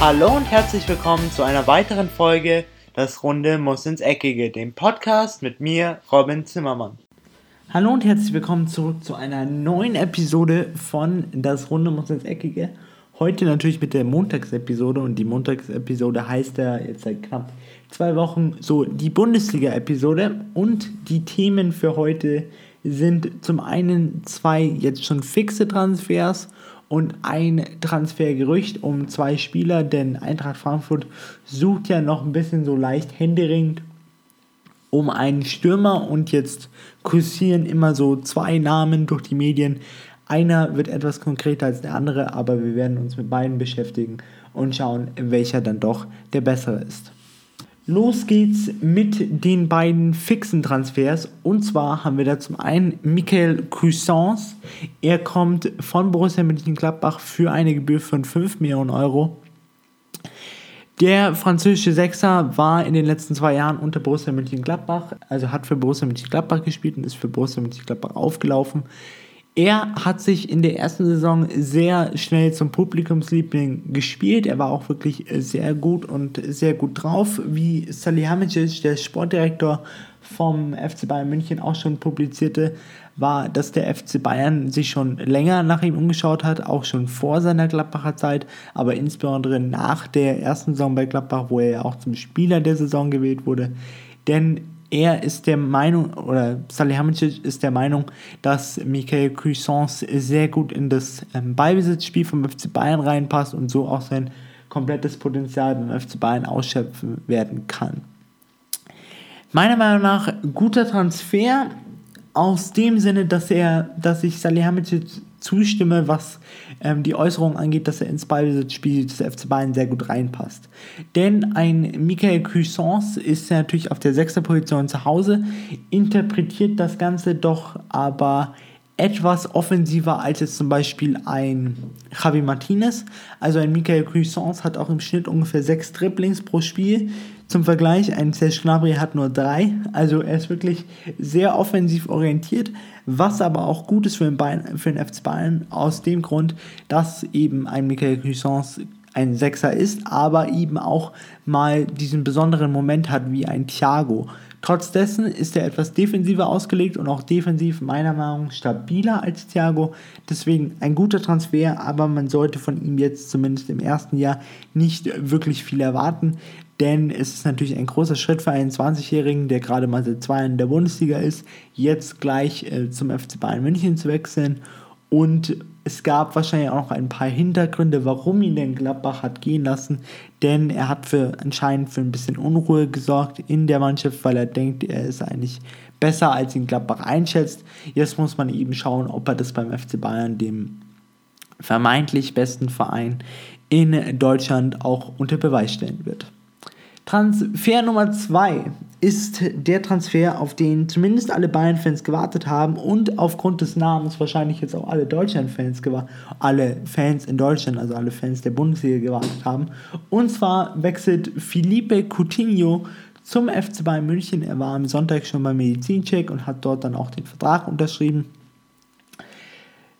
Hallo und herzlich willkommen zu einer weiteren Folge Das Runde muss ins Eckige, dem Podcast mit mir, Robin Zimmermann. Hallo und herzlich willkommen zurück zu einer neuen Episode von Das Runde muss ins Eckige. Heute natürlich mit der Montagsepisode und die Montagsepisode heißt ja jetzt seit knapp zwei Wochen so die Bundesliga-Episode und die Themen für heute sind zum einen zwei jetzt schon fixe Transfers und ein Transfergerücht um zwei Spieler, denn Eintracht Frankfurt sucht ja noch ein bisschen so leicht händeringend um einen Stürmer und jetzt kursieren immer so zwei Namen durch die Medien. Einer wird etwas konkreter als der andere, aber wir werden uns mit beiden beschäftigen und schauen, welcher dann doch der bessere ist. Los geht's mit den beiden fixen Transfers. Und zwar haben wir da zum einen Michael Cuisance. Er kommt von Borussia Mönchengladbach für eine Gebühr von 5 Millionen Euro. Der französische Sechser war in den letzten zwei Jahren unter Borussia Mönchengladbach, also hat für Borussia Mönchengladbach gespielt und ist für Borussia Mönchengladbach aufgelaufen. Er hat sich in der ersten Saison sehr schnell zum Publikumsliebling gespielt. Er war auch wirklich sehr gut und sehr gut drauf. Wie Salihamidzic, der Sportdirektor vom FC Bayern München, auch schon publizierte, war, dass der FC Bayern sich schon länger nach ihm umgeschaut hat, auch schon vor seiner Gladbacher Zeit, aber insbesondere nach der ersten Saison bei Gladbach, wo er ja auch zum Spieler der Saison gewählt wurde. Denn er ist der Meinung, oder Salihamidzic ist der Meinung, dass Michael Cuisance sehr gut in das ähm, Ballbesitzspiel vom FC Bayern reinpasst und so auch sein komplettes Potenzial beim FC Bayern ausschöpfen werden kann. Meiner Meinung nach guter Transfer aus dem Sinne, dass er, dass ich Salihamidzic zustimme, was ähm, die Äußerung angeht, dass er ins Ballbesitzspiel des FC Bayern sehr gut reinpasst. Denn ein Michael Cuisance ist natürlich auf der sechsten Position zu Hause, interpretiert das Ganze doch aber etwas offensiver als jetzt zum Beispiel ein Javi Martinez. Also ein Michael Cuisance hat auch im Schnitt ungefähr sechs Dribblings pro Spiel. Zum Vergleich, ein Serge Gnabry hat nur drei. Also er ist wirklich sehr offensiv orientiert, was aber auch gut ist für den, Bayern, für den FC Bayern aus dem Grund, dass eben ein Michael Cuisance ein Sechser ist, aber eben auch mal diesen besonderen Moment hat wie ein Thiago. Trotz dessen ist er etwas defensiver ausgelegt und auch defensiv meiner Meinung nach stabiler als Thiago. Deswegen ein guter Transfer, aber man sollte von ihm jetzt zumindest im ersten Jahr nicht wirklich viel erwarten, denn es ist natürlich ein großer Schritt für einen 20-Jährigen, der gerade mal seit zwei Jahren in der Bundesliga ist, jetzt gleich äh, zum FC Bayern München zu wechseln und es gab wahrscheinlich auch noch ein paar Hintergründe, warum ihn denn Gladbach hat gehen lassen. Denn er hat für anscheinend für ein bisschen Unruhe gesorgt in der Mannschaft, weil er denkt, er ist eigentlich besser, als ihn Gladbach einschätzt. Jetzt muss man eben schauen, ob er das beim FC Bayern, dem vermeintlich besten Verein in Deutschland, auch unter Beweis stellen wird. Transfer Nummer 2 ist der Transfer, auf den zumindest alle Bayern-Fans gewartet haben und aufgrund des Namens wahrscheinlich jetzt auch alle Deutschland-Fans, alle Fans in Deutschland, also alle Fans der Bundesliga gewartet haben. Und zwar wechselt Felipe Coutinho zum FC Bayern München. Er war am Sonntag schon beim Medizincheck und hat dort dann auch den Vertrag unterschrieben.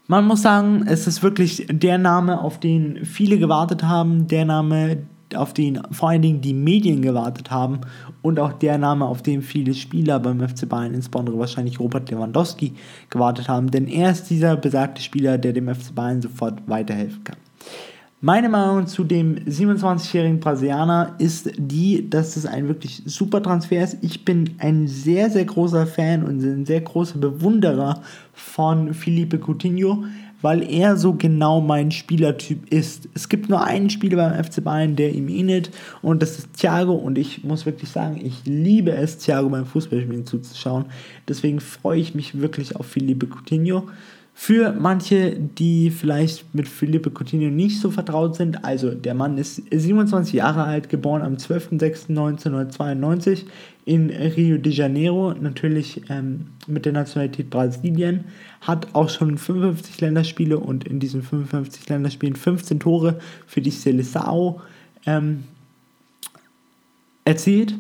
Man muss sagen, es ist wirklich der Name, auf den viele gewartet haben, der Name, auf den vor allen Dingen die Medien gewartet haben und auch der Name, auf den viele Spieler beim FC Bayern, insbesondere wahrscheinlich Robert Lewandowski, gewartet haben, denn er ist dieser besagte Spieler, der dem FC Bayern sofort weiterhelfen kann. Meine Meinung zu dem 27-jährigen Brasilianer ist die, dass es ein wirklich super Transfer ist. Ich bin ein sehr, sehr großer Fan und ein sehr großer Bewunderer von Felipe Coutinho weil er so genau mein Spielertyp ist. Es gibt nur einen Spieler beim FC Bayern, der ihm ähnelt und das ist Thiago und ich muss wirklich sagen, ich liebe es, Thiago beim Fußballspielen zuzuschauen. Deswegen freue ich mich wirklich auf Felipe Coutinho. Für manche, die vielleicht mit Felipe Coutinho nicht so vertraut sind, also der Mann ist 27 Jahre alt, geboren am 12.06.1992 in Rio de Janeiro, natürlich ähm, mit der Nationalität Brasilien, hat auch schon 55 Länderspiele und in diesen 55 Länderspielen 15 Tore für die Seleção ähm, erzielt.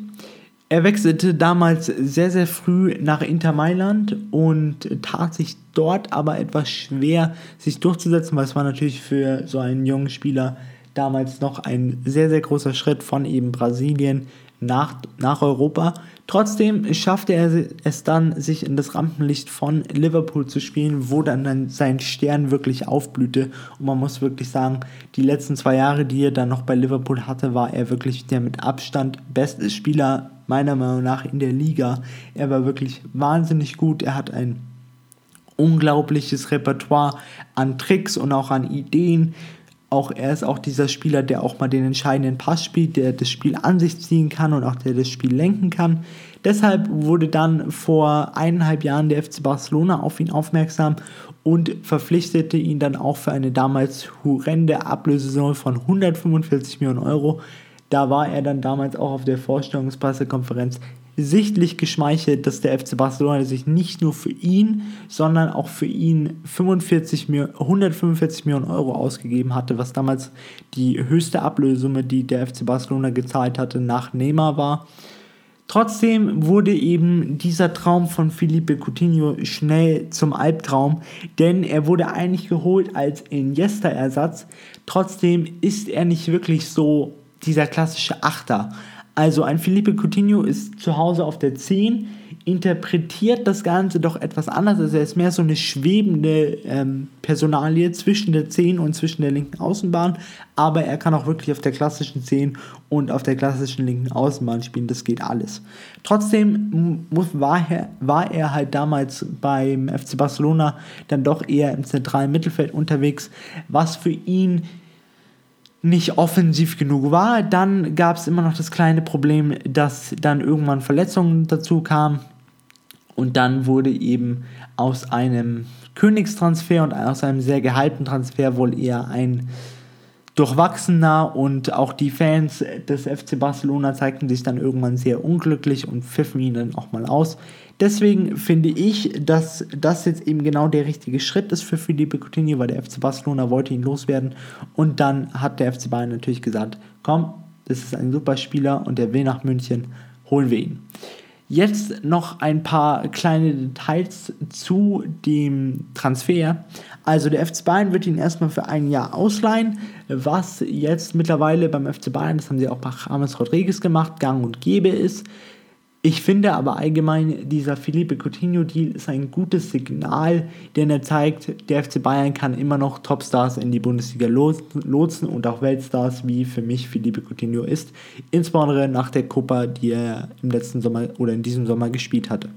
Er wechselte damals sehr, sehr früh nach Inter Mailand und tat sich dort aber etwas schwer, sich durchzusetzen, weil es war natürlich für so einen jungen Spieler damals noch ein sehr, sehr großer Schritt von eben Brasilien nach, nach Europa. Trotzdem schaffte er es dann, sich in das Rampenlicht von Liverpool zu spielen, wo dann, sein Stern wirklich aufblühte. Und man muss wirklich sagen, die letzten zwei Jahre, die er dann noch bei Liverpool hatte, war er wirklich der mit Abstand beste Spieler meiner Meinung nach in der Liga. Er war wirklich wahnsinnig gut. Er hat ein unglaubliches Repertoire an Tricks und auch an Ideen, auch er ist auch dieser Spieler, der auch mal den entscheidenden Pass spielt, der das Spiel an sich ziehen kann und auch der das Spiel lenken kann. Deshalb wurde dann vor eineinhalb Jahren der FC Barcelona auf ihn aufmerksam und verpflichtete ihn dann auch für eine damals horrende Ablösesumme von 145 Millionen Euro. Da war er dann damals auch auf der Vorstellungspressekonferenz sichtlich geschmeichelt, dass der FC Barcelona sich nicht nur für ihn, sondern auch für ihn 45, 145 Millionen Euro ausgegeben hatte, was damals die höchste Ablösesumme, die der FC Barcelona gezahlt hatte, nach Neymar war. Trotzdem wurde eben dieser Traum von Felipe Coutinho schnell zum Albtraum, denn er wurde eigentlich geholt als Iniesta-Ersatz. Trotzdem ist er nicht wirklich so dieser klassische Achter. Also ein Felipe Coutinho ist zu Hause auf der 10, interpretiert das Ganze doch etwas anders. Also er ist mehr so eine schwebende ähm, Personalie zwischen der 10 und zwischen der linken Außenbahn. Aber er kann auch wirklich auf der klassischen 10 und auf der klassischen linken Außenbahn spielen. Das geht alles. Trotzdem war er, war er halt damals beim FC Barcelona dann doch eher im zentralen Mittelfeld unterwegs, was für ihn nicht offensiv genug war. Dann gab es immer noch das kleine Problem, dass dann irgendwann Verletzungen dazu kamen. Und dann wurde eben aus einem Königstransfer und aus einem sehr gehaltenen Transfer wohl eher ein durchwachsener und auch die Fans des FC Barcelona zeigten sich dann irgendwann sehr unglücklich und pfiffen ihn dann auch mal aus. Deswegen finde ich, dass das jetzt eben genau der richtige Schritt ist für Felipe Coutinho, weil der FC Barcelona wollte ihn loswerden. Und dann hat der FC Bayern natürlich gesagt, komm, das ist ein super Spieler und der will nach München, holen wir ihn. Jetzt noch ein paar kleine Details zu dem Transfer. Also der FC Bayern wird ihn erstmal für ein Jahr ausleihen, was jetzt mittlerweile beim FC Bayern, das haben sie auch bei James Rodriguez gemacht, gang und gäbe ist. Ich finde aber allgemein, dieser Felipe Coutinho-Deal ist ein gutes Signal, denn er zeigt, der FC Bayern kann immer noch Topstars in die Bundesliga lotsen und auch Weltstars, wie für mich Felipe Coutinho ist, insbesondere nach der Copa, die er im letzten Sommer oder in diesem Sommer gespielt hatte.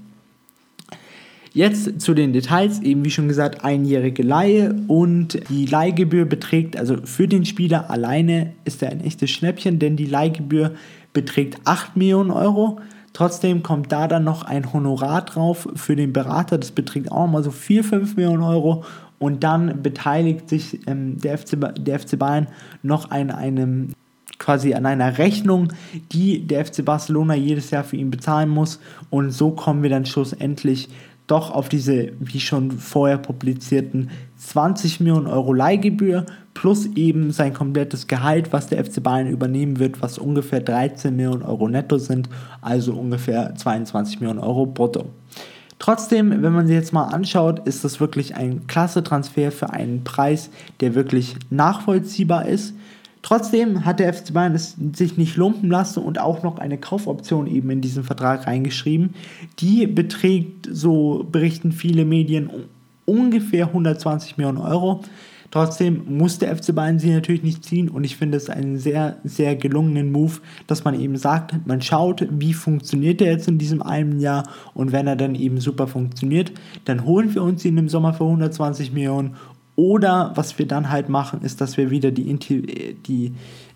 Jetzt zu den Details, eben wie schon gesagt, einjährige Leihe und die Leihgebühr beträgt, also für den Spieler alleine ist er ein echtes Schnäppchen, denn die Leihgebühr beträgt 8 Millionen Euro. Trotzdem kommt da dann noch ein Honorar drauf für den Berater, das beträgt auch mal so 4, 5 Millionen Euro. Und dann beteiligt sich ähm, der, FC, der FC Bayern noch an einem quasi an einer Rechnung, die der FC Barcelona jedes Jahr für ihn bezahlen muss. Und so kommen wir dann schlussendlich doch auf diese, wie schon vorher publizierten, 20 Millionen Euro Leihgebühr plus eben sein komplettes Gehalt, was der FC Bayern übernehmen wird, was ungefähr 13 Millionen Euro netto sind, also ungefähr 22 Millionen Euro brutto. Trotzdem, wenn man sich jetzt mal anschaut, ist das wirklich ein klasse Transfer für einen Preis, der wirklich nachvollziehbar ist. Trotzdem hat der FC Bayern es sich nicht lumpen lassen und auch noch eine Kaufoption eben in diesen Vertrag reingeschrieben. Die beträgt, so berichten viele Medien, ungefähr 120 Millionen Euro. Trotzdem muss der FC Bayern sie natürlich nicht ziehen und ich finde es einen sehr, sehr gelungenen Move, dass man eben sagt, man schaut, wie funktioniert er jetzt in diesem einen Jahr und wenn er dann eben super funktioniert, dann holen wir uns ihn im Sommer für 120 Millionen oder was wir dann halt machen, ist, dass wir wieder die, die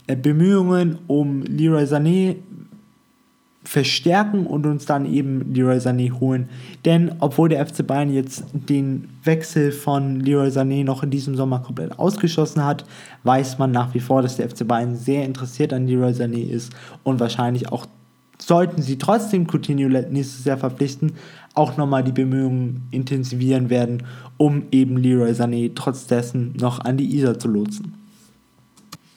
äh, Bemühungen um Leroy Sané verstärken und uns dann eben Leroy Sané holen. Denn obwohl der FC Bayern jetzt den Wechsel von Leroy Sané noch in diesem Sommer komplett ausgeschlossen hat, weiß man nach wie vor, dass der FC Bayern sehr interessiert an Leroy Sané ist und wahrscheinlich auch sollten sie trotzdem Coutinho nächstes Jahr verpflichten, auch nochmal die Bemühungen intensivieren werden, um eben Leroy Sané trotz dessen noch an die Isar zu lotsen.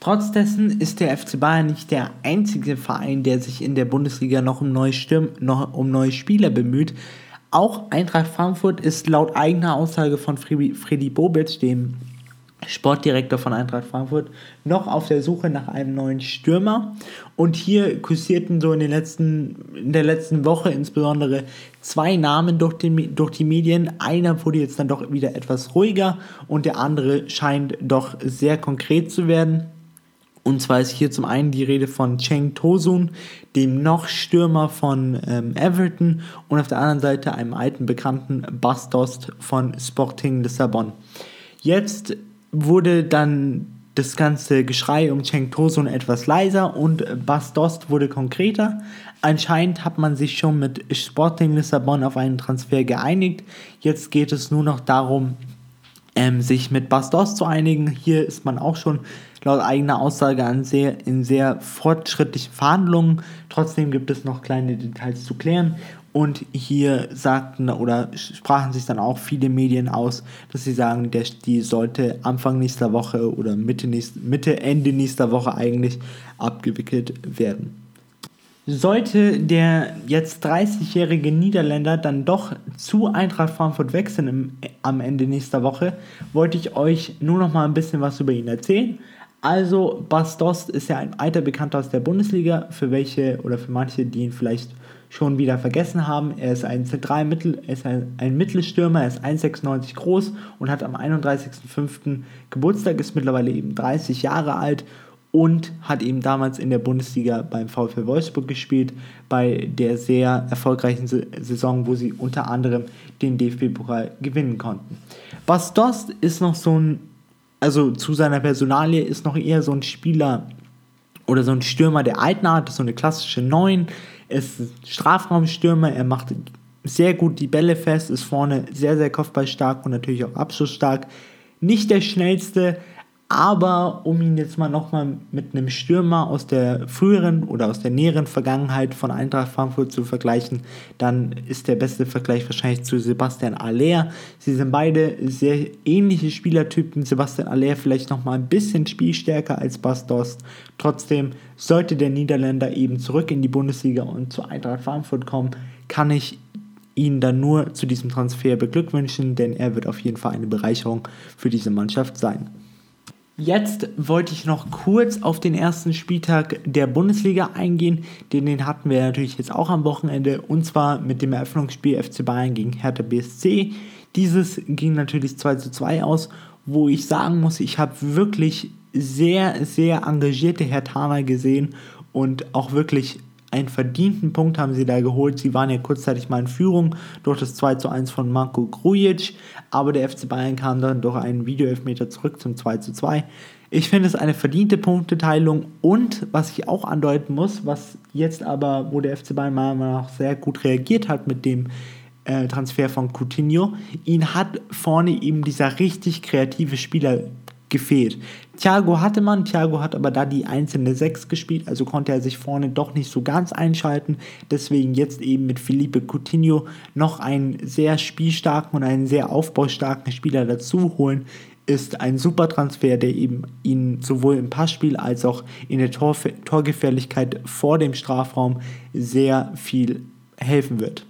Trotz dessen ist der FC Bayern nicht der einzige Verein, der sich in der Bundesliga noch um neue, Stürm, noch um neue Spieler bemüht. Auch Eintracht Frankfurt ist laut eigener Aussage von Freddy Bobic, dem Sportdirektor von Eintracht Frankfurt, noch auf der Suche nach einem neuen Stürmer. Und hier kursierten so in, den letzten, in der letzten Woche insbesondere zwei Namen durch die, durch die Medien. Einer wurde jetzt dann doch wieder etwas ruhiger und der andere scheint doch sehr konkret zu werden. Und zwar ist hier zum einen die Rede von Cheng Tosun, dem noch Stürmer von ähm, Everton und auf der anderen Seite einem alten Bekannten Bastos von Sporting Lissabon. Jetzt wurde dann das ganze Geschrei um Cheng Tosun etwas leiser und Bastos wurde konkreter. Anscheinend hat man sich schon mit Sporting Lissabon auf einen Transfer geeinigt. Jetzt geht es nur noch darum, ähm, sich mit Bastos zu einigen. Hier ist man auch schon laut eigener Aussage an sehr, in sehr fortschrittlichen Verhandlungen. Trotzdem gibt es noch kleine Details zu klären. Und hier sagten oder sprachen sich dann auch viele Medien aus, dass sie sagen, der, die sollte Anfang nächster Woche oder Mitte, nächst, Mitte, Ende nächster Woche eigentlich abgewickelt werden. Sollte der jetzt 30-jährige Niederländer dann doch zu Eintracht Frankfurt wechseln im, am Ende nächster Woche, wollte ich euch nur noch mal ein bisschen was über ihn erzählen. Also, Bastos ist ja ein alter Bekannter aus der Bundesliga, für welche oder für manche, die ihn vielleicht schon wieder vergessen haben. Er ist ein Zentralmittel, er ist ein, Mittelstürmer, er ist 1,96 groß und hat am 31.05. Geburtstag, ist mittlerweile eben 30 Jahre alt und hat eben damals in der Bundesliga beim VfL Wolfsburg gespielt, bei der sehr erfolgreichen Saison, wo sie unter anderem den DFB-Pokal gewinnen konnten. Bastos ist noch so ein, also zu seiner Personalie ist noch eher so ein Spieler oder so ein Stürmer der alten Art, so eine klassische 9, ist Strafraumstürmer, er macht sehr gut die Bälle fest, ist vorne sehr, sehr kopfballstark und natürlich auch abschlussstark. Nicht der schnellste, aber um ihn jetzt mal nochmal mit einem Stürmer aus der früheren oder aus der näheren Vergangenheit von Eintracht Frankfurt zu vergleichen, dann ist der beste Vergleich wahrscheinlich zu Sebastian Aller. Sie sind beide sehr ähnliche Spielertypen. Sebastian Aller vielleicht nochmal ein bisschen spielstärker als Bastos. Trotzdem sollte der Niederländer eben zurück in die Bundesliga und zu Eintracht Frankfurt kommen, kann ich ihn dann nur zu diesem Transfer beglückwünschen, denn er wird auf jeden Fall eine Bereicherung für diese Mannschaft sein. Jetzt wollte ich noch kurz auf den ersten Spieltag der Bundesliga eingehen, denn den hatten wir natürlich jetzt auch am Wochenende und zwar mit dem Eröffnungsspiel FC Bayern gegen Hertha BSC. Dieses ging natürlich 2 zu 2 aus, wo ich sagen muss, ich habe wirklich sehr, sehr engagierte Hertaner gesehen und auch wirklich einen verdienten Punkt haben sie da geholt. Sie waren ja kurzzeitig mal in Führung durch das 2 zu 1 von Marco Grujic, aber der FC Bayern kam dann durch einen Videoelfmeter zurück zum 2 zu 2. Ich finde es eine verdiente Punkteteilung und was ich auch andeuten muss, was jetzt aber, wo der FC Bayern meiner Meinung nach sehr gut reagiert hat mit dem äh, Transfer von Coutinho, ihn hat vorne eben dieser richtig kreative Spieler gefehlt. Thiago hatte man, Thiago hat aber da die einzelne 6 gespielt, also konnte er sich vorne doch nicht so ganz einschalten. Deswegen jetzt eben mit Felipe Coutinho noch einen sehr spielstarken und einen sehr aufbaustarken Spieler dazu holen, ist ein super Transfer, der eben ihn sowohl im Passspiel als auch in der Tor Torgefährlichkeit vor dem Strafraum sehr viel helfen wird.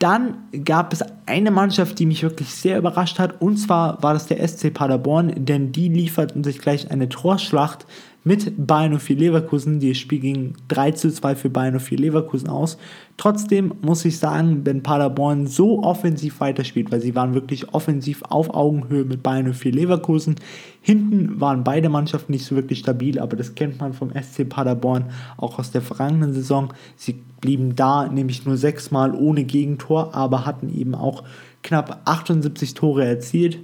Dann gab es eine Mannschaft, die mich wirklich sehr überrascht hat, und zwar war das der SC Paderborn, denn die lieferten sich gleich eine Torschlacht mit Bayern 04 Leverkusen. Das Spiel ging 3 zu 2 für Bayern 04 Leverkusen aus. Trotzdem muss ich sagen, wenn Paderborn so offensiv weiterspielt, weil sie waren wirklich offensiv auf Augenhöhe mit Bayern 04 Leverkusen. Hinten waren beide Mannschaften nicht so wirklich stabil, aber das kennt man vom SC Paderborn auch aus der vergangenen Saison. Sie blieben da nämlich nur sechsmal ohne Gegentor, aber hatten eben auch knapp 78 Tore erzielt.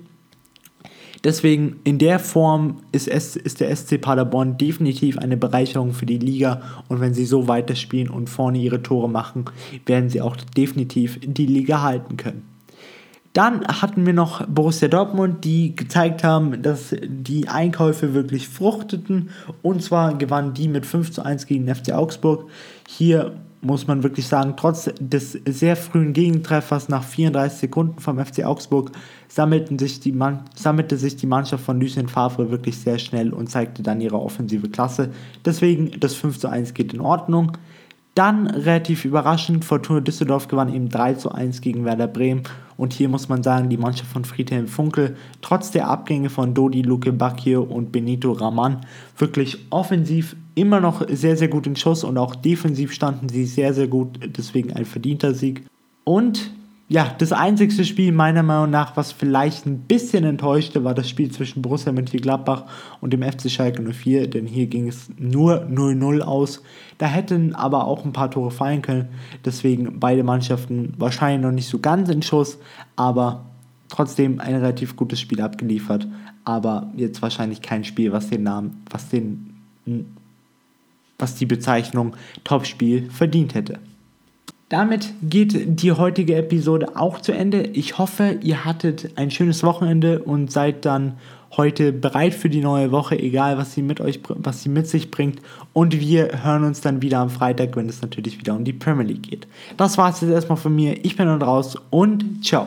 Deswegen in der Form ist, es, ist der SC Paderborn definitiv eine Bereicherung für die Liga und wenn sie so weiterspielen und vorne ihre Tore machen, werden sie auch definitiv die Liga halten können. Dann hatten wir noch Borussia Dortmund, die gezeigt haben, dass die Einkäufe wirklich fruchteten. Und zwar gewannen die mit 5 zu 1 gegen den FC Augsburg. Hier muss man wirklich sagen, trotz des sehr frühen Gegentreffers nach 34 Sekunden vom FC Augsburg sammelten sich die Mann, sammelte sich die Mannschaft von Lucien Favre wirklich sehr schnell und zeigte dann ihre offensive Klasse. Deswegen das 5 zu 1 geht in Ordnung. Dann relativ überraschend, Fortuna Düsseldorf gewann eben 3 zu 1 gegen Werder Bremen Und hier muss man sagen, die Mannschaft von Friedhelm Funkel, trotz der Abgänge von Dodi Luke Bacchio und Benito Raman, wirklich offensiv immer noch sehr, sehr gut in Schuss und auch defensiv standen sie sehr, sehr gut. Deswegen ein verdienter Sieg. Und ja, das einzigste Spiel meiner Meinung nach, was vielleicht ein bisschen enttäuschte, war das Spiel zwischen Borussia Mönchengladbach und dem FC Schalke 04, denn hier ging es nur 0-0 aus. Da hätten aber auch ein paar Tore fallen können, deswegen beide Mannschaften wahrscheinlich noch nicht so ganz in Schuss, aber trotzdem ein relativ gutes Spiel abgeliefert, aber jetzt wahrscheinlich kein Spiel, was den Namen, was den was die Bezeichnung Topspiel verdient hätte. Damit geht die heutige Episode auch zu Ende. Ich hoffe, ihr hattet ein schönes Wochenende und seid dann heute bereit für die neue Woche, egal was sie mit euch, was sie mit sich bringt. Und wir hören uns dann wieder am Freitag, wenn es natürlich wieder um die Premier League geht. Das war es jetzt erstmal von mir. Ich bin dann raus und ciao.